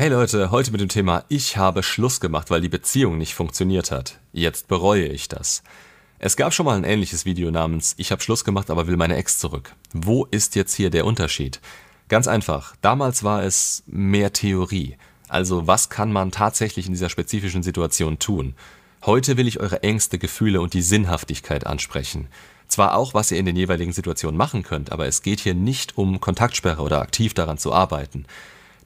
Hey Leute, heute mit dem Thema Ich habe Schluss gemacht, weil die Beziehung nicht funktioniert hat. Jetzt bereue ich das. Es gab schon mal ein ähnliches Video namens Ich habe Schluss gemacht, aber will meine Ex zurück. Wo ist jetzt hier der Unterschied? Ganz einfach, damals war es mehr Theorie. Also was kann man tatsächlich in dieser spezifischen Situation tun? Heute will ich eure Ängste, Gefühle und die Sinnhaftigkeit ansprechen. Zwar auch, was ihr in den jeweiligen Situationen machen könnt, aber es geht hier nicht um Kontaktsperre oder aktiv daran zu arbeiten.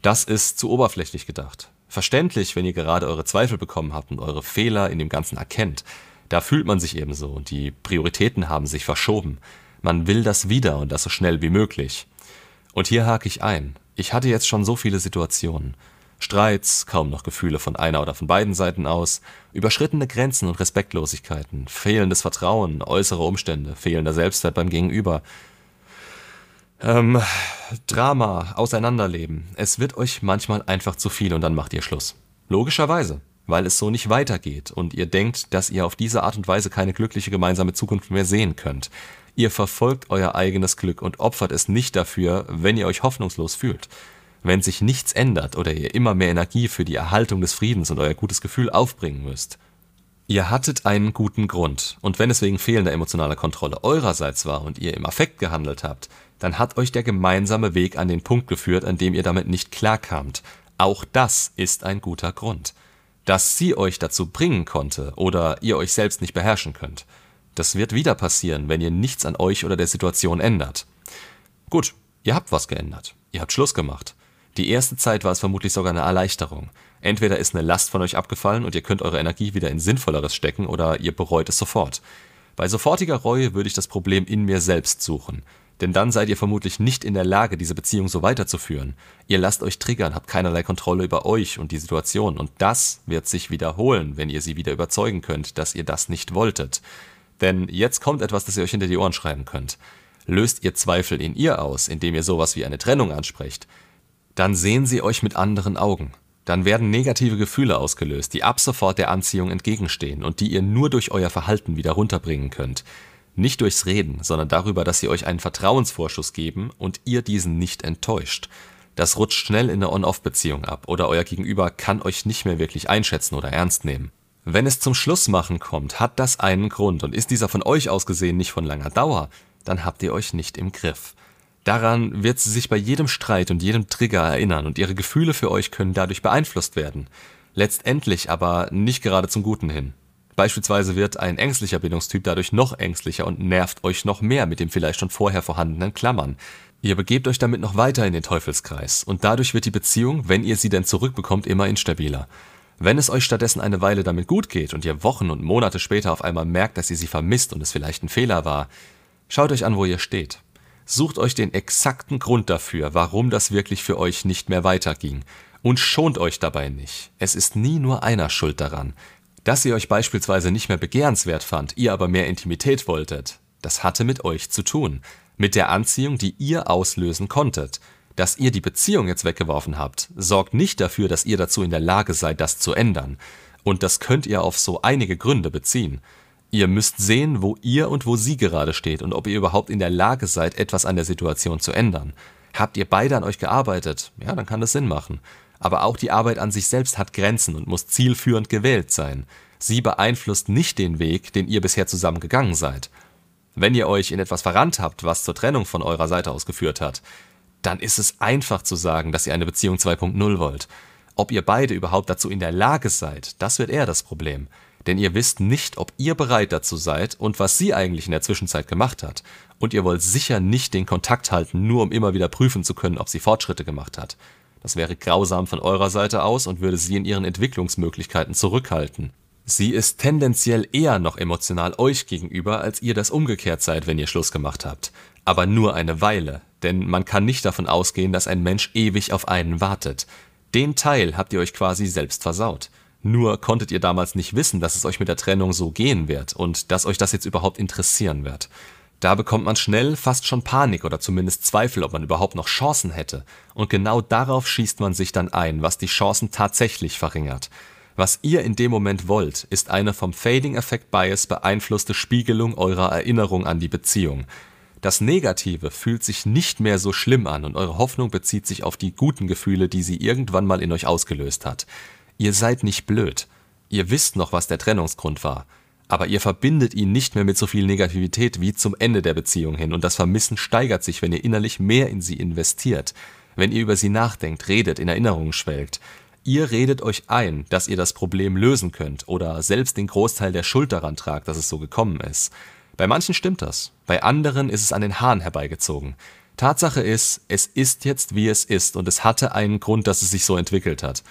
Das ist zu oberflächlich gedacht. Verständlich, wenn ihr gerade eure Zweifel bekommen habt und eure Fehler in dem Ganzen erkennt. Da fühlt man sich ebenso und die Prioritäten haben sich verschoben. Man will das wieder und das so schnell wie möglich. Und hier hake ich ein. Ich hatte jetzt schon so viele Situationen. Streits, kaum noch Gefühle von einer oder von beiden Seiten aus, überschrittene Grenzen und Respektlosigkeiten, fehlendes Vertrauen, äußere Umstände, fehlender Selbstwert beim Gegenüber, ähm, Drama, Auseinanderleben. Es wird euch manchmal einfach zu viel und dann macht ihr Schluss. Logischerweise, weil es so nicht weitergeht und ihr denkt, dass ihr auf diese Art und Weise keine glückliche gemeinsame Zukunft mehr sehen könnt. Ihr verfolgt euer eigenes Glück und opfert es nicht dafür, wenn ihr euch hoffnungslos fühlt. Wenn sich nichts ändert oder ihr immer mehr Energie für die Erhaltung des Friedens und euer gutes Gefühl aufbringen müsst. Ihr hattet einen guten Grund, und wenn es wegen fehlender emotionaler Kontrolle eurerseits war und ihr im Affekt gehandelt habt, dann hat euch der gemeinsame Weg an den Punkt geführt, an dem ihr damit nicht klarkamt. Auch das ist ein guter Grund. Dass sie euch dazu bringen konnte oder ihr euch selbst nicht beherrschen könnt. Das wird wieder passieren, wenn ihr nichts an euch oder der Situation ändert. Gut, ihr habt was geändert. Ihr habt Schluss gemacht. Die erste Zeit war es vermutlich sogar eine Erleichterung. Entweder ist eine Last von euch abgefallen und ihr könnt eure Energie wieder in Sinnvolleres stecken oder ihr bereut es sofort. Bei sofortiger Reue würde ich das Problem in mir selbst suchen. Denn dann seid ihr vermutlich nicht in der Lage, diese Beziehung so weiterzuführen. Ihr lasst euch triggern, habt keinerlei Kontrolle über euch und die Situation. Und das wird sich wiederholen, wenn ihr sie wieder überzeugen könnt, dass ihr das nicht wolltet. Denn jetzt kommt etwas, das ihr euch hinter die Ohren schreiben könnt. Löst ihr Zweifel in ihr aus, indem ihr sowas wie eine Trennung ansprecht, dann sehen sie euch mit anderen Augen. Dann werden negative Gefühle ausgelöst, die ab sofort der Anziehung entgegenstehen und die ihr nur durch euer Verhalten wieder runterbringen könnt. Nicht durchs Reden, sondern darüber, dass sie euch einen Vertrauensvorschuss geben und ihr diesen nicht enttäuscht. Das rutscht schnell in eine On-Off-Beziehung ab oder euer Gegenüber kann euch nicht mehr wirklich einschätzen oder ernst nehmen. Wenn es zum Schlussmachen kommt, hat das einen Grund und ist dieser von euch aus gesehen nicht von langer Dauer, dann habt ihr euch nicht im Griff. Daran wird sie sich bei jedem Streit und jedem Trigger erinnern und ihre Gefühle für euch können dadurch beeinflusst werden. Letztendlich aber nicht gerade zum Guten hin. Beispielsweise wird ein ängstlicher Bindungstyp dadurch noch ängstlicher und nervt euch noch mehr mit dem vielleicht schon vorher vorhandenen Klammern. Ihr begebt euch damit noch weiter in den Teufelskreis und dadurch wird die Beziehung, wenn ihr sie denn zurückbekommt, immer instabiler. Wenn es euch stattdessen eine Weile damit gut geht und ihr Wochen und Monate später auf einmal merkt, dass ihr sie vermisst und es vielleicht ein Fehler war, schaut euch an, wo ihr steht. Sucht euch den exakten Grund dafür, warum das wirklich für euch nicht mehr weiterging. Und schont euch dabei nicht. Es ist nie nur einer schuld daran. Dass ihr euch beispielsweise nicht mehr begehrenswert fand, ihr aber mehr Intimität wolltet, das hatte mit euch zu tun, mit der Anziehung, die ihr auslösen konntet. Dass ihr die Beziehung jetzt weggeworfen habt, sorgt nicht dafür, dass ihr dazu in der Lage seid, das zu ändern. Und das könnt ihr auf so einige Gründe beziehen. Ihr müsst sehen, wo ihr und wo sie gerade steht und ob ihr überhaupt in der Lage seid, etwas an der Situation zu ändern. Habt ihr beide an euch gearbeitet? Ja, dann kann das Sinn machen. Aber auch die Arbeit an sich selbst hat Grenzen und muss zielführend gewählt sein. Sie beeinflusst nicht den Weg, den ihr bisher zusammen gegangen seid. Wenn ihr euch in etwas verrannt habt, was zur Trennung von eurer Seite aus geführt hat, dann ist es einfach zu sagen, dass ihr eine Beziehung 2.0 wollt. Ob ihr beide überhaupt dazu in der Lage seid, das wird eher das Problem. Denn ihr wisst nicht, ob ihr bereit dazu seid und was sie eigentlich in der Zwischenzeit gemacht hat. Und ihr wollt sicher nicht den Kontakt halten, nur um immer wieder prüfen zu können, ob sie Fortschritte gemacht hat. Das wäre grausam von eurer Seite aus und würde sie in ihren Entwicklungsmöglichkeiten zurückhalten. Sie ist tendenziell eher noch emotional euch gegenüber, als ihr das umgekehrt seid, wenn ihr Schluss gemacht habt. Aber nur eine Weile, denn man kann nicht davon ausgehen, dass ein Mensch ewig auf einen wartet. Den Teil habt ihr euch quasi selbst versaut. Nur konntet ihr damals nicht wissen, dass es euch mit der Trennung so gehen wird und dass euch das jetzt überhaupt interessieren wird. Da bekommt man schnell fast schon Panik oder zumindest Zweifel, ob man überhaupt noch Chancen hätte. Und genau darauf schießt man sich dann ein, was die Chancen tatsächlich verringert. Was ihr in dem Moment wollt, ist eine vom Fading Effect Bias beeinflusste Spiegelung eurer Erinnerung an die Beziehung. Das Negative fühlt sich nicht mehr so schlimm an und eure Hoffnung bezieht sich auf die guten Gefühle, die sie irgendwann mal in euch ausgelöst hat. Ihr seid nicht blöd. Ihr wisst noch, was der Trennungsgrund war. Aber ihr verbindet ihn nicht mehr mit so viel Negativität wie zum Ende der Beziehung hin und das Vermissen steigert sich, wenn ihr innerlich mehr in sie investiert. Wenn ihr über sie nachdenkt, redet, in Erinnerungen schwelgt. Ihr redet euch ein, dass ihr das Problem lösen könnt oder selbst den Großteil der Schuld daran tragt, dass es so gekommen ist. Bei manchen stimmt das, bei anderen ist es an den Haaren herbeigezogen. Tatsache ist, es ist jetzt wie es ist und es hatte einen Grund, dass es sich so entwickelt hat.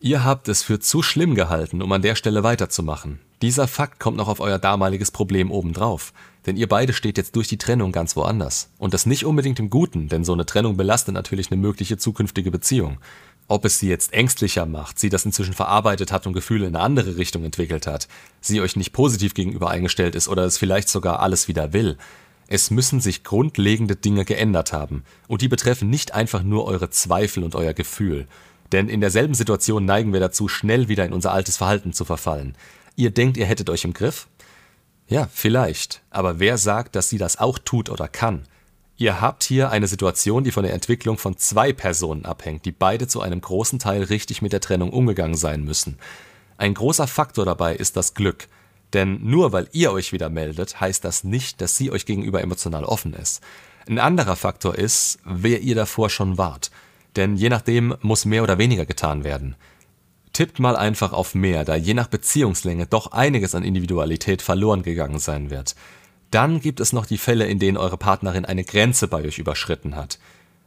Ihr habt es für zu schlimm gehalten, um an der Stelle weiterzumachen. Dieser Fakt kommt noch auf euer damaliges Problem obendrauf. Denn ihr beide steht jetzt durch die Trennung ganz woanders. Und das nicht unbedingt im Guten, denn so eine Trennung belastet natürlich eine mögliche zukünftige Beziehung. Ob es sie jetzt ängstlicher macht, sie das inzwischen verarbeitet hat und Gefühle in eine andere Richtung entwickelt hat, sie euch nicht positiv gegenüber eingestellt ist oder es vielleicht sogar alles wieder will. Es müssen sich grundlegende Dinge geändert haben. Und die betreffen nicht einfach nur eure Zweifel und euer Gefühl. Denn in derselben Situation neigen wir dazu, schnell wieder in unser altes Verhalten zu verfallen. Ihr denkt, ihr hättet euch im Griff? Ja, vielleicht. Aber wer sagt, dass sie das auch tut oder kann? Ihr habt hier eine Situation, die von der Entwicklung von zwei Personen abhängt, die beide zu einem großen Teil richtig mit der Trennung umgegangen sein müssen. Ein großer Faktor dabei ist das Glück. Denn nur weil ihr euch wieder meldet, heißt das nicht, dass sie euch gegenüber emotional offen ist. Ein anderer Faktor ist, wer ihr davor schon wart. Denn je nachdem muss mehr oder weniger getan werden. Tippt mal einfach auf mehr, da je nach Beziehungslänge doch einiges an Individualität verloren gegangen sein wird. Dann gibt es noch die Fälle, in denen eure Partnerin eine Grenze bei euch überschritten hat.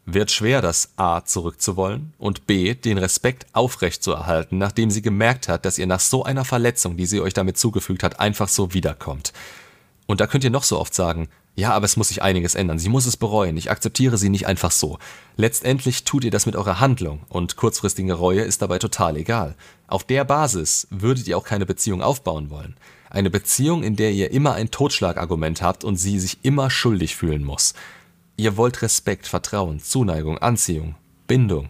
Wird schwer, das A zurückzuwollen und B den Respekt aufrechtzuerhalten, nachdem sie gemerkt hat, dass ihr nach so einer Verletzung, die sie euch damit zugefügt hat, einfach so wiederkommt. Und da könnt ihr noch so oft sagen, ja, aber es muss sich einiges ändern. Sie muss es bereuen. Ich akzeptiere sie nicht einfach so. Letztendlich tut ihr das mit eurer Handlung und kurzfristige Reue ist dabei total egal. Auf der Basis würdet ihr auch keine Beziehung aufbauen wollen. Eine Beziehung, in der ihr immer ein Totschlagargument habt und sie sich immer schuldig fühlen muss. Ihr wollt Respekt, Vertrauen, Zuneigung, Anziehung, Bindung.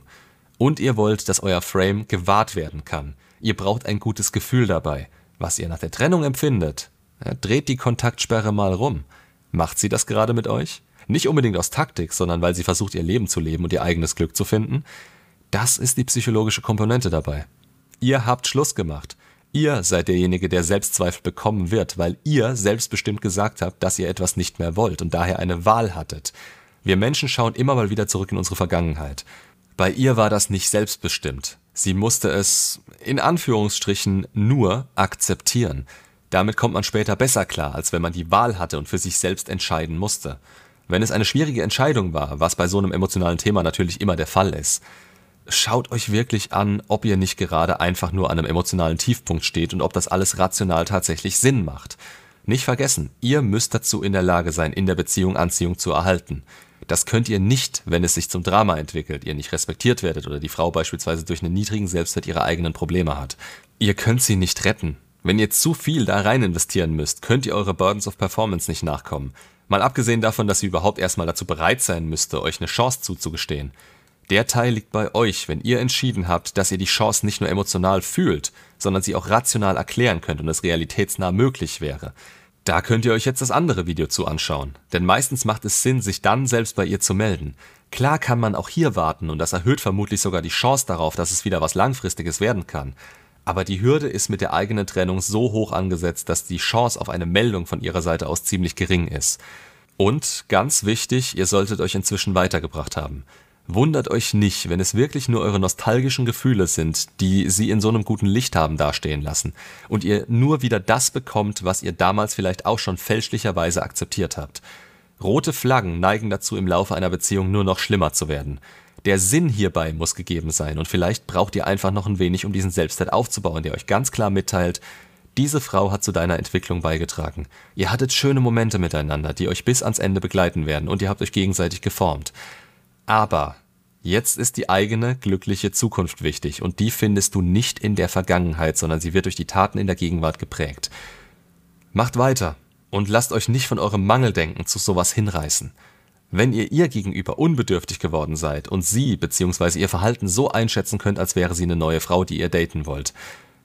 Und ihr wollt, dass euer Frame gewahrt werden kann. Ihr braucht ein gutes Gefühl dabei. Was ihr nach der Trennung empfindet, dreht die Kontaktsperre mal rum. Macht sie das gerade mit euch? Nicht unbedingt aus Taktik, sondern weil sie versucht, ihr Leben zu leben und ihr eigenes Glück zu finden? Das ist die psychologische Komponente dabei. Ihr habt Schluss gemacht. Ihr seid derjenige, der Selbstzweifel bekommen wird, weil ihr selbstbestimmt gesagt habt, dass ihr etwas nicht mehr wollt und daher eine Wahl hattet. Wir Menschen schauen immer mal wieder zurück in unsere Vergangenheit. Bei ihr war das nicht selbstbestimmt. Sie musste es, in Anführungsstrichen, nur akzeptieren. Damit kommt man später besser klar, als wenn man die Wahl hatte und für sich selbst entscheiden musste. Wenn es eine schwierige Entscheidung war, was bei so einem emotionalen Thema natürlich immer der Fall ist, schaut euch wirklich an, ob ihr nicht gerade einfach nur an einem emotionalen Tiefpunkt steht und ob das alles rational tatsächlich Sinn macht. Nicht vergessen, ihr müsst dazu in der Lage sein, in der Beziehung Anziehung zu erhalten. Das könnt ihr nicht, wenn es sich zum Drama entwickelt, ihr nicht respektiert werdet oder die Frau beispielsweise durch einen niedrigen Selbstwert ihre eigenen Probleme hat. Ihr könnt sie nicht retten. Wenn ihr zu viel da rein investieren müsst, könnt ihr eure Burdens of Performance nicht nachkommen. Mal abgesehen davon, dass ihr überhaupt erstmal dazu bereit sein müsste, euch eine Chance zuzugestehen. Der Teil liegt bei euch, wenn ihr entschieden habt, dass ihr die Chance nicht nur emotional fühlt, sondern sie auch rational erklären könnt und es realitätsnah möglich wäre. Da könnt ihr euch jetzt das andere Video zu anschauen, denn meistens macht es Sinn, sich dann selbst bei ihr zu melden. Klar kann man auch hier warten und das erhöht vermutlich sogar die Chance darauf, dass es wieder was Langfristiges werden kann. Aber die Hürde ist mit der eigenen Trennung so hoch angesetzt, dass die Chance auf eine Meldung von ihrer Seite aus ziemlich gering ist. Und ganz wichtig, ihr solltet euch inzwischen weitergebracht haben. Wundert euch nicht, wenn es wirklich nur eure nostalgischen Gefühle sind, die sie in so einem guten Licht haben dastehen lassen und ihr nur wieder das bekommt, was ihr damals vielleicht auch schon fälschlicherweise akzeptiert habt. Rote Flaggen neigen dazu, im Laufe einer Beziehung nur noch schlimmer zu werden. Der Sinn hierbei muss gegeben sein und vielleicht braucht ihr einfach noch ein wenig, um diesen Selbstwert aufzubauen, der euch ganz klar mitteilt, diese Frau hat zu deiner Entwicklung beigetragen. Ihr hattet schöne Momente miteinander, die euch bis ans Ende begleiten werden und ihr habt euch gegenseitig geformt. Aber jetzt ist die eigene glückliche Zukunft wichtig und die findest du nicht in der Vergangenheit, sondern sie wird durch die Taten in der Gegenwart geprägt. Macht weiter und lasst euch nicht von eurem Mangeldenken zu sowas hinreißen. Wenn ihr ihr gegenüber unbedürftig geworden seid und sie bzw. ihr Verhalten so einschätzen könnt, als wäre sie eine neue Frau, die ihr daten wollt,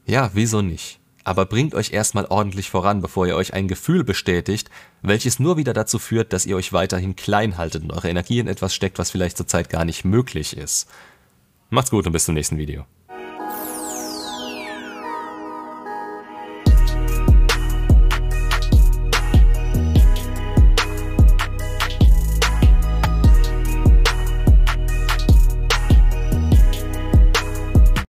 ja, wieso nicht? aber bringt euch erstmal ordentlich voran, bevor ihr euch ein Gefühl bestätigt, welches nur wieder dazu führt, dass ihr euch weiterhin klein haltet und eure Energie in etwas steckt, was vielleicht zurzeit gar nicht möglich ist. Macht's gut und bis zum nächsten Video.